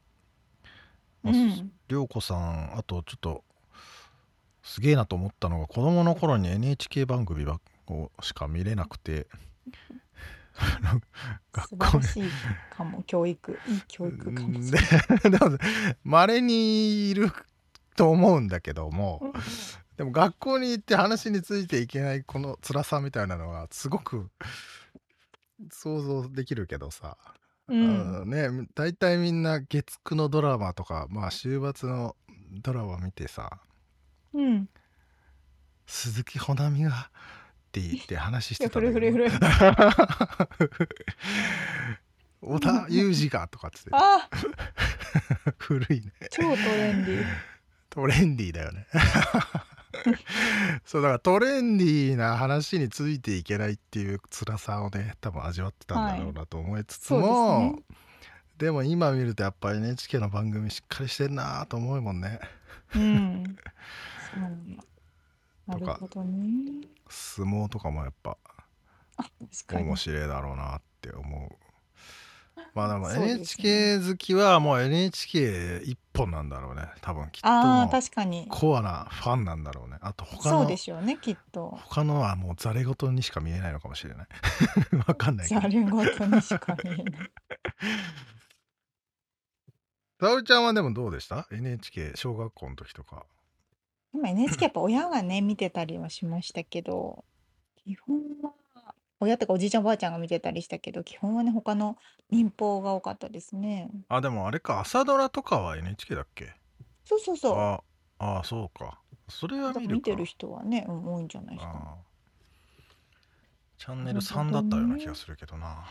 まあうん。涼子さんあとちょっとすげえなと思ったのが子供の頃に NHK 番組ばをしか見れなくて。学校晴らしいかも教育。いい教育かもしでれにいると思うんだけどもでも学校に行って話についていけないこの辛さみたいなのはすごく想像できるけどさ、うん。ね大体みんな月9のドラマとかまあ週末のドラマ見てさうん。鈴木保奈美がって言って話してたんだけど。田裕二がとかっつってあ。古いね。超トレンディー。トレンディーだよねそうだからトレンディーな話についていけないっていう辛さをね多分味わってたんだろうなと思いつつそうも、ですね。でも今見るとやっぱり NHK の番組しっかりしてんなと思うもんねうん。そうなんだなとかるほどね。相撲とかもやっぱ面。白いだろうなって思うまあでもそうですね NHK 好きはもう NHK 一本なんだろうね多分きっとああもう確かに。コアなファンなんだろうねあと他そうのでしょうねきっと。他のはもうざれ言にしか見えないのかもしれない わかんないけどざれ言にしか見えない。沙織ちゃんはでもどうでした ?NHK 小学校の時とか今 NHK やっぱ親がね見てたりはしましたけど基本は親とかおじいちゃんおばあちゃんが見てたりしたけど基本はね他の民放が多かったですね。あでもあれか朝ドラとかは NHK だっけ？そうそうそう。ああそうかそれは見るか見てる人はね、うん、多いんじゃないですかね。あチャンネル3だったような気がするけどな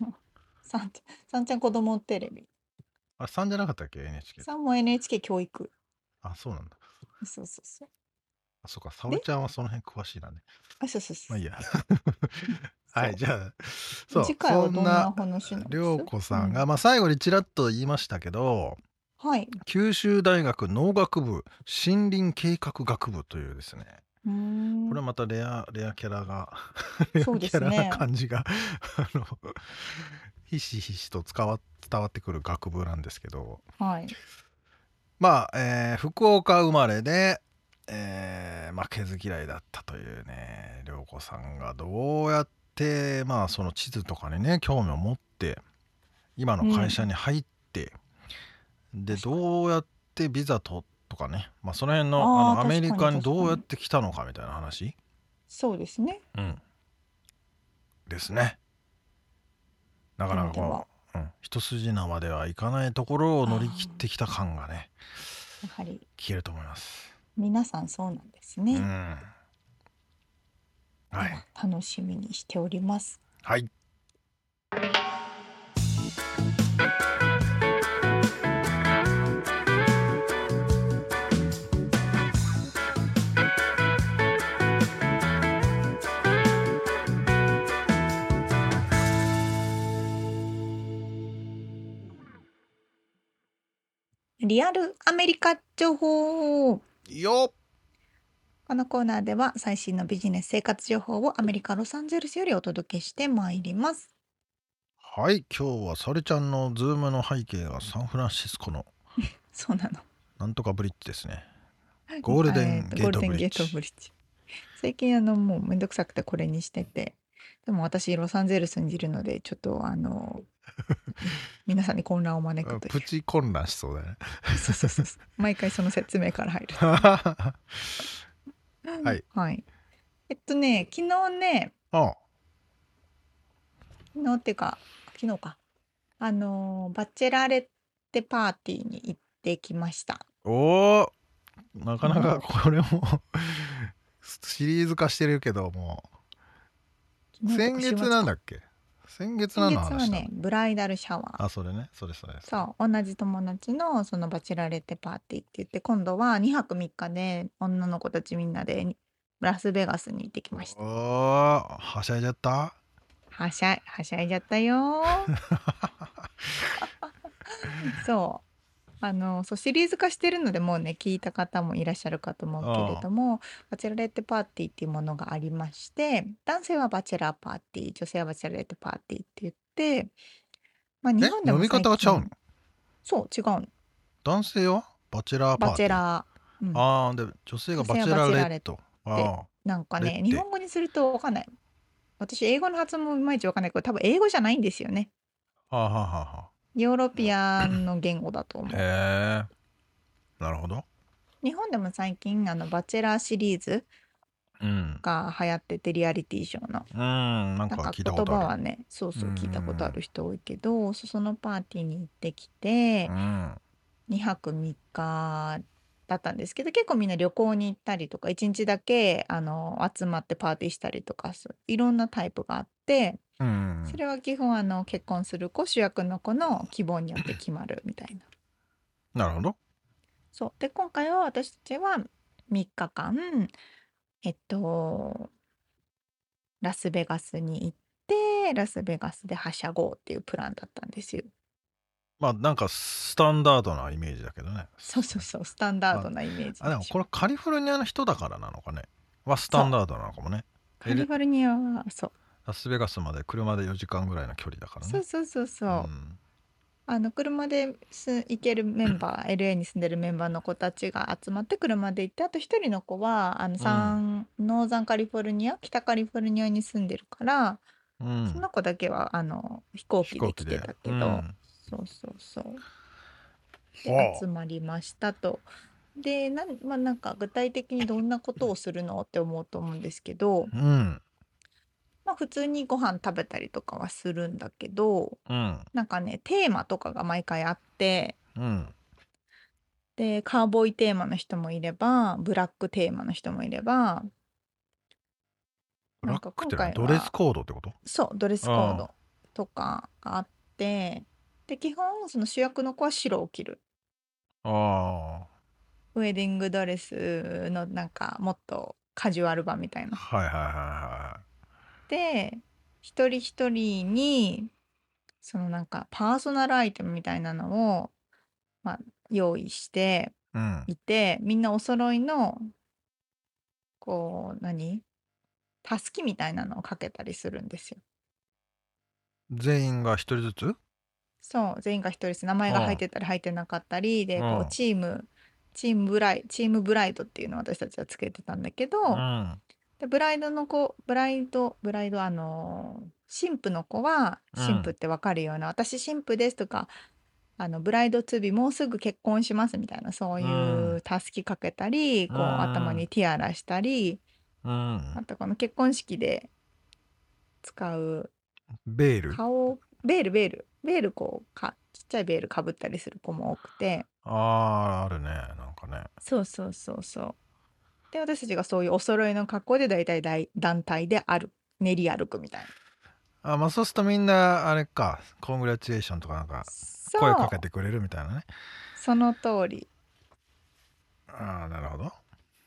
さんちゃん、さんちゃん子供テレビ。あれ3じゃなかったっけ？NHK さんも NHK 教育。あそうなんだそうそうそう。あそうか沙織ちゃんはその辺詳しいなね。あ、そうそうそう。まあいいや。はいじゃあそう次回はどんなな話なんです？涼子さんが、うまあ最後にちらっと言いましたけどはい。九州大学農学部森林計画学部というですね。これまたレアレアキャラがレアキャラな感じがあのひしひしと伝わ伝わってくる学部なんですけど。はい。まあ、えー福岡生まれで、えー負けず嫌いだったというね涼子さんがどうやってまあその地図とかにね興味を持って今の会社に入って、で確かにどうやってビザととかね、まあ、その辺のあのアメリカににどうやって来たのかみたいな話、そうですね。うん、ですね。なかなかこう、うん、一筋縄ではいかないところを乗り切ってきた感がねやはり消えると思います。皆さんそうなんですね。うん、はい楽しみにしております。はいリアルアメリカ情報。よっこのコーナーでは最新のビジネス生活情報をアメリカ・ロサンゼルスよりお届けしてまいります。はい今日はサルちゃんのズームの背景がサンフランシスコの そうなの。なんとかブリッジですねゴールデンえーとゲートブリッジゴールデンゲートブリッジ。最近あのもうめんどくさくてこれにしててでも私ロサンゼルスにいるのでちょっとあの皆さんに混乱を招くという。プチ混乱しそうだね。そうそうそうそう。毎回その説明から入る。はい。はい。えっとね昨日ねあ昨日っていうか昨日か。あのバチェラレッテパーティーに行ってきました。おおなかなかこれもシリーズ化してるけども。先月なんだっけ？先月先月はねブライダルシャワー。あそれね。それそれそう。同じ友達のそのバチェラレッテパーティーって言って今度は2泊3日で女の子たちみんなでラスベガスに行ってきました。はしゃいじゃった？はしゃいはしゃいじゃったよー。そうあのそうシリーズ化してるのでもうね聞いた方もいらっしゃるかと思うけれどもバチェラレッテパーティーっていうものがありまして男性はバチェラーパーティー女性はバチェラレッテパーティーって言ってまあ日え本でも飲み方がちゃうの？そう違うの。男性はバチェラーパーバティー。チェラー、うん、ああで女性がバチェラレット。あなんかねレッテ。日本語にするとわかんない。私英語の発音もいまいちわかんないけど多分英語じゃないんですよね。あはあはあはあヨーロピアンの言語だと思う。へえなるほど。日本でも最近あのバチェラーシリーズうん。が流行っててリアリティショーの。うんなんかなんか聞いた言ことある。葉はねそうそううん。聞いたことある人多いけどそそのパーティーに行ってきてうん。2泊3日だったんですけど結構みんな旅行に行ったりとか1日だけあの集まってパーティーしたりとかそういろんなタイプがあってうんそれは基本あの結婚する子主役の子の希望によって決まるみたいな。なるほどそうで今回は私たちは3日間えっとラスベガスに行ってラスベガスではしゃごうっていうプランだったんですよ。まあなんかスタンダードなイメージだけどね。そうそうそうスタンダードなイメージ。あでもこれカリフォルニアの人だからなのかね。はスタンダードなのかもね。カリフォルニアはそう。ラスベガスまで車で4時間ぐらいの距離だからね。そうそうそうそう、ん。あの車です行けるメンバー LA に住んでるメンバーの子たちが集まって車で行ってあと一人の子はあのサン、ノーザンカリフォルニア北カリフォルニアに住んでるから、うん。その子だけはあの飛行機で来てたけど、うんそうそうそう。ほでう集まりましたと。でなん,、まあ、なんか具体的にどんなことをするのって思うと思うんですけど、うん。まあ、普通にご飯食べたりとかはするんだけど。うん。なんかねテーマとかが毎回あって。うん。でカーボーイテーマの人もいればブラックテーマの人もいれば。ブラッなんかクってドレスコードってこと？そうドレスコードとかがあってで基本その主役の子は白を着る。あウェディングドレスのなんかもっとカジュアル版みたいな。あはいはいはいはで一人一人にそのなんかパーソナルアイテムみたいなのを、まあ、用意していうん。いてみんなお揃いのこう何？たすきみたいなのをかけたりするんですよ。全員が一人ずつ？そう全員が一人です。名前が入ってたり入ってなかったりでこうチームチームブライチームブライドっていうのを私たちはつけてたんだけど、うん。でブライドの子ブライドブライドあの新婦の子はうん。新婦ってわかるような、私新婦ですとかあのブライドツービーもうすぐ結婚しますみたいなそういううたすきかけたり、こううん。頭にティアラしたり、うん。あとこの結婚式で使うベール。顔ベールベールベールこうかちっちゃいベールかぶったりする子も多くて。あああるねなんかね。そうそうそうそう。で私たちがそういうお揃いの格好で大体大団体で歩く練り歩くみたいな。あまあそうするとみんなあれかコングラチュエーションとかなんかそう。声かけてくれるみたいなね。その通り。ああなるほど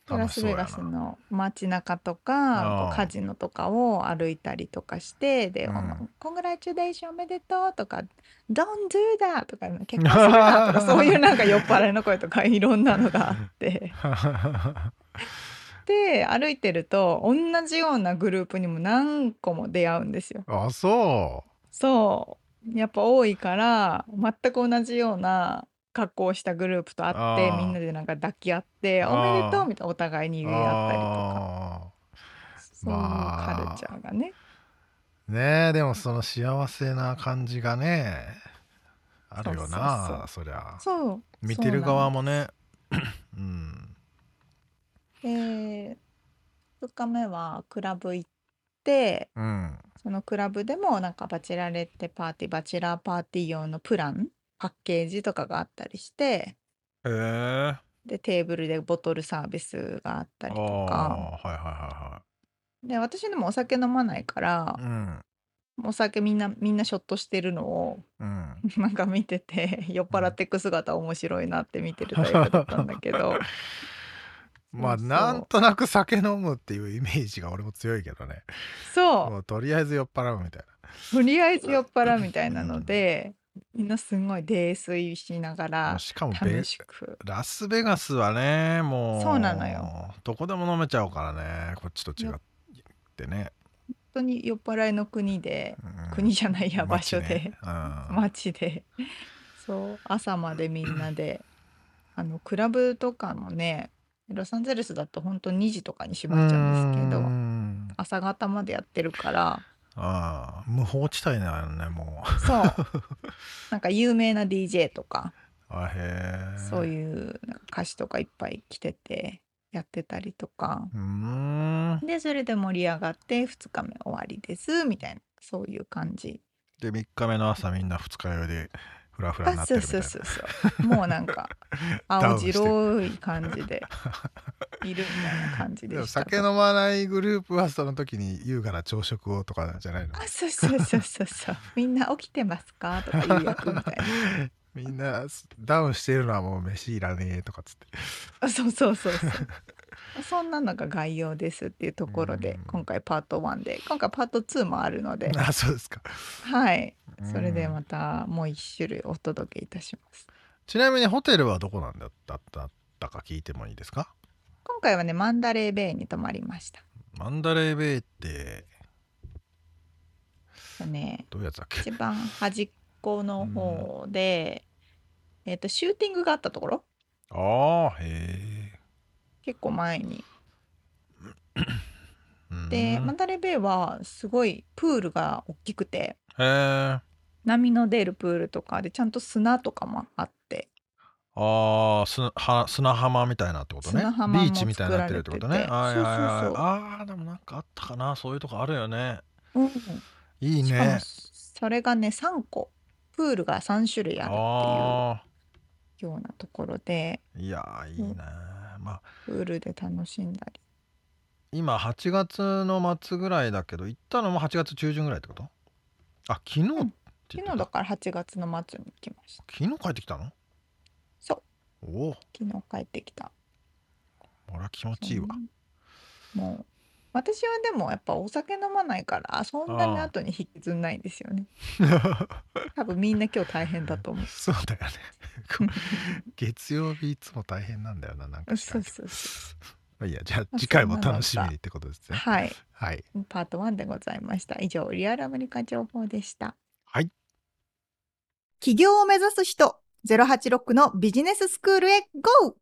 ラスベガスの街中とあかー。こうカジノとかを歩いたりとかしてでうん「コングラチュレーションおめでとう」とか「Don't do that」とか「結婚するな」とかそういうなんか酔っ払いの声とかいろんなのがあって。で歩いてると同じようなグループにも何個も出会うんですよ。あそそう。やっぱ多いから全く同じような格好をしたグループと会ってあー。みんなでなんか抱き合って「あー。おめでとう」みたいなお互いにう言い合ったりとか。あそういうカルチャーがね、ねえでもその幸せな感じがねあるよなそりゃ。そう。見てる側もね。うん。で2日目はクラブ行ってうん。そのクラブでもなんかバチェラレッテパーティーバチェラーパーティー用のプランパッケージとかがあったりして。へえ。でテーブルでボトルサービスがあったりとか。はいはいはで私でもお酒飲まないからいはいうんお酒みんなみんなショットしてるのをうん。なんか見てて 酔っ払ってく姿面白いなって見てるタイプだったんだけど。まあそうそう。なんとなく酒飲むっていうイメージが俺も強いけどね。そう。もうとりあえず酔っ払うみたいとりあえず酔っ払うみたいなのでみんなすごい泥酔しながらうしかもベ楽しく。ラスベガスはねもうそうなのよ。どこでも飲めちゃうからねこっちと違ってね、本当に酔っ払いの国でうん。国じゃないや場所街でね。うん。街で。そう朝までみんなで あのクラブとかもねロサンゼルスだと本当2時とかに閉まっちゃうんですけどうん。朝方までやってるからああ無法地帯なのねもう。そう。なんか有名な DJ とか。あへえ。そういうなんか歌詞とかいっぱい来ててやってたりとか。うーん。でそれで盛り上がって2日目終わりですみたいなそういう感じ。で3日目の朝みんな二日酔いでフラフラになあってそうるみたいな。そうそうそうもうなんか 青白い感じでいるみたいな感じでした酒飲まないグループはその時に優雅な朝食をとかじゃないの？あそうそうそうそうそう。みんな起きてますか？とか言う役みたいな。みんなダウンしてるのはもう飯いらねえとかっつって。あそうそうそうそう。そんなのが概要ですっていうところでうん。今回パート1で。今回パート2もあるので。あそうですか。はいそれでうんまたもう一種類お届けいたします。ちなみにホテルはどこなんだっただったか聞いてもいいですか？今回はねマンダレーベイに泊まりました。マンダレーベイって。ねどういうやつだっけ？一番端っこの方で、えっ、とシューティングがあったところ。ああへ結構前に。えうん。でマンダレーベイはすごいプールが大きくて。へえ波の出るプールとかでちゃんと砂とかもあって。ああすは砂浜みたいなってことね。ビーチみたいになってるってことね。ああでもなんかあったかな。そういうとこあるよね。うん。いいね。それがね3個プールが3種類あるってあいうようなところで。あいやーいいね。まあ。プールで楽しんだり。今8月の末ぐらいだけど行ったのも8月中旬ぐらいってこと？あ昨日って言ってた。昨日だから8月の末に来ました。昨日帰ってきたの？そう。おお。昨日帰ってきた。これは気持ちいいわ。うん。もう私はでもやっぱお酒飲まないからそんなに後に引きずんないんですよね。多分みんな今日大変だと思う。そうだよね。月曜日いつも大変なんだよななんか。そうそうそまあいいやじゃああ次回も楽しみにってことですね。うはい。はい。パート1でございました。以上リアルアメリカ情報でした。はい起業を目指す人086のビジネススクールへ GO!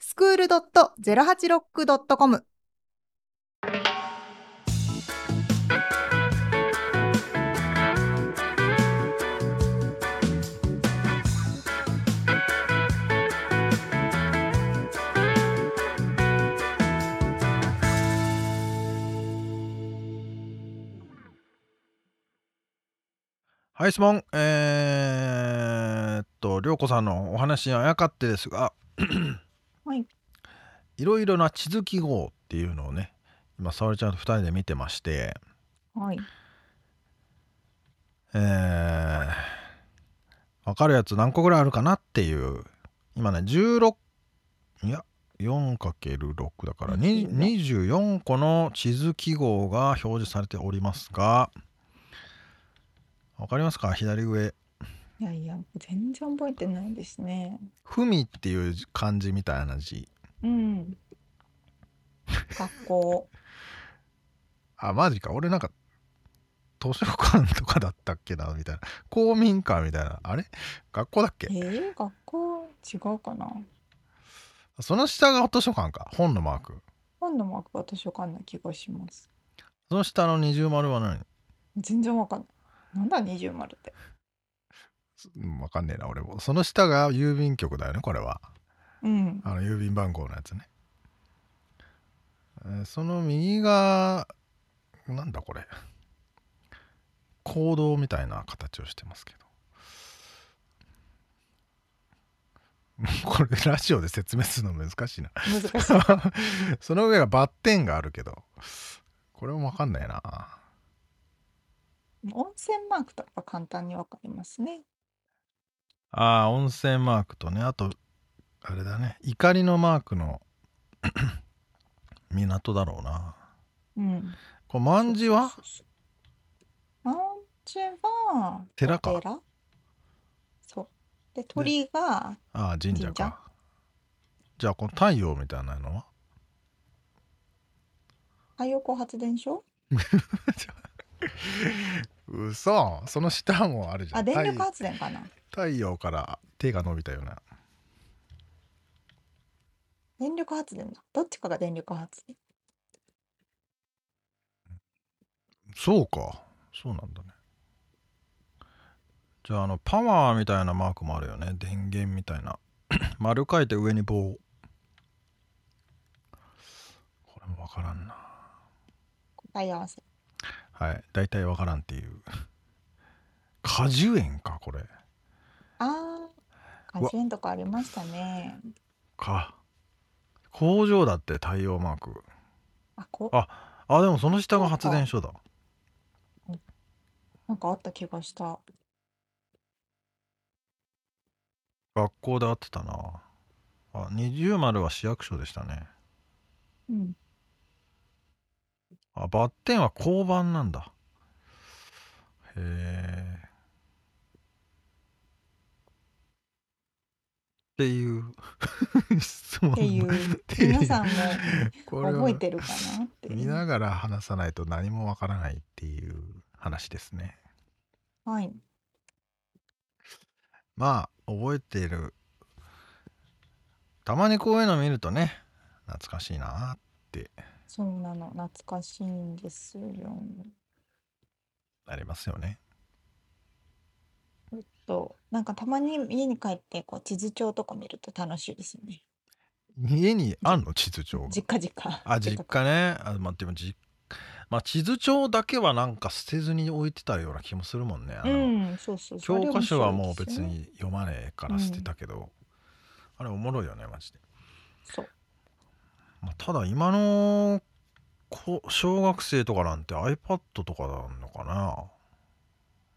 スクール .086.com はい質問。えー、っと涼子さんのお話にあやかってですが はい。いろいろな地図記号っていうのをね今沙織ちゃんと2人で見てましてはい。えー、分かるやつ何個ぐらいあるかなっていう今ね16いや 4×6 だからに24個の地図記号が表示されておりますが分かりますか？左上。いやいや全然覚えてないですね「ふみ」っていう漢字みたいな字。うん。学校。あマジか。俺なんか図書館とかだったっけな？みたいな。公民館みたいな。あれ？学校だっけ？えー、学校違うかな？その下が図書館か。本のマーク。何のマークか私わかんない気がします。その下の二重丸は何？全然わかんない。なんだ二重丸って。うんわかんねえな俺も。その下が郵便局だよねこれは。うん。あの郵便番号のやつね、えーその右がなんだこれ。行動みたいな形をしてますけど。これラジオで説明するの難しいな。難しい。その上がバッテンがあるけど。これも分かんないな温泉マークとか簡単にわかりますね。ああ温泉マークとね。あとあれだね。怒りのマークの 港だろうな。うん。これ万字は？万字は寺か？お寺？そう。で、鳥が、ああ神社神かじゃあこの太陽みたいなのは？太陽光発電所？嘘。その下もあるじゃん。あ、電力太発電かな？太陽から手が伸びたような。電力発電だ。どっちかが電力発電？そうか。そうなんだね。じゃああのパワーみたいなマークもあるよね。電源みたいな。丸書いて上に棒。これもわからんな。答え合わせ。はい。大体わからんっていう。果樹園かこれ。ああ、果樹園とかありましたね。か。工場だって太陽マーク。あ、こああでもその下が発電所だ。なんかあった気がした。学校で会ってたな。あ二重丸は市役所でしたね。うん。あバッテンは交番なんだ。へえっていう 質問っていう。皆さんも覚えてるかなって。見ながら話さないと何もわからないっていう話ですね。はい。まあ覚えている。たまにこういうの見るとね懐かしいなってそうなの。懐かしいんですよ。なりますよねえっと、なんかたまに家に帰ってこう地図帳とか見ると楽しいですよね。家にあんの？地図帳が実家実家。あ実家ねあまあでもじまあ地図帳だけはなんか捨てずに置いてたような気もするもんねあうの、ん、そうそうそう。教科書はもう別あれ面白いですよね。に読まねえから捨てたけど、あれおもろいよねマジで、そう。まあ、ただ今のこ小学生とかなんて iPad とかなのかな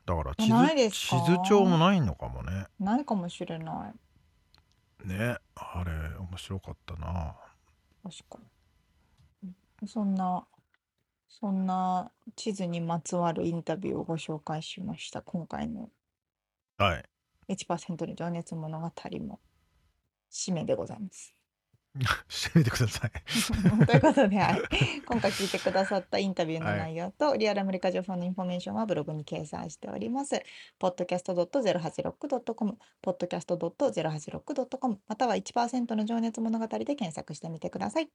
だから地図地図帳もないのかもねないかもしれない。ねあれ面白かったな確かに。うんそんな、そんな地図にまつわるインタビューをご紹介しました。今回のはい1%の情熱物語も締めでございます。してみてください。ということで、はい、今回聞いてくださったインタビューの内容と、リアルアメリカ情報のインフォメーションはブログに掲載しております。podcast.086.com、podcast.086.com、または1%の情熱物語で検索してみてください。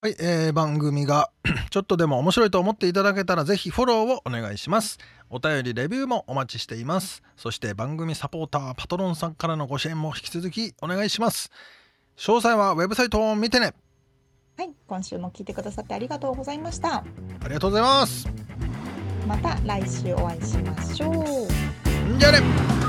はい、えー番組が ちょっとでも面白いと思っていただけたらぜひフォローをお願いします。お便りレビューもお待ちしています。そして番組サポーターパトロンさんからのご支援も引き続きお願いします詳細はウェブサイトを見てねはい、今週も聞いてくださってありがとうございました。ありがとうございますまた来週お会いしましょう。じゃあね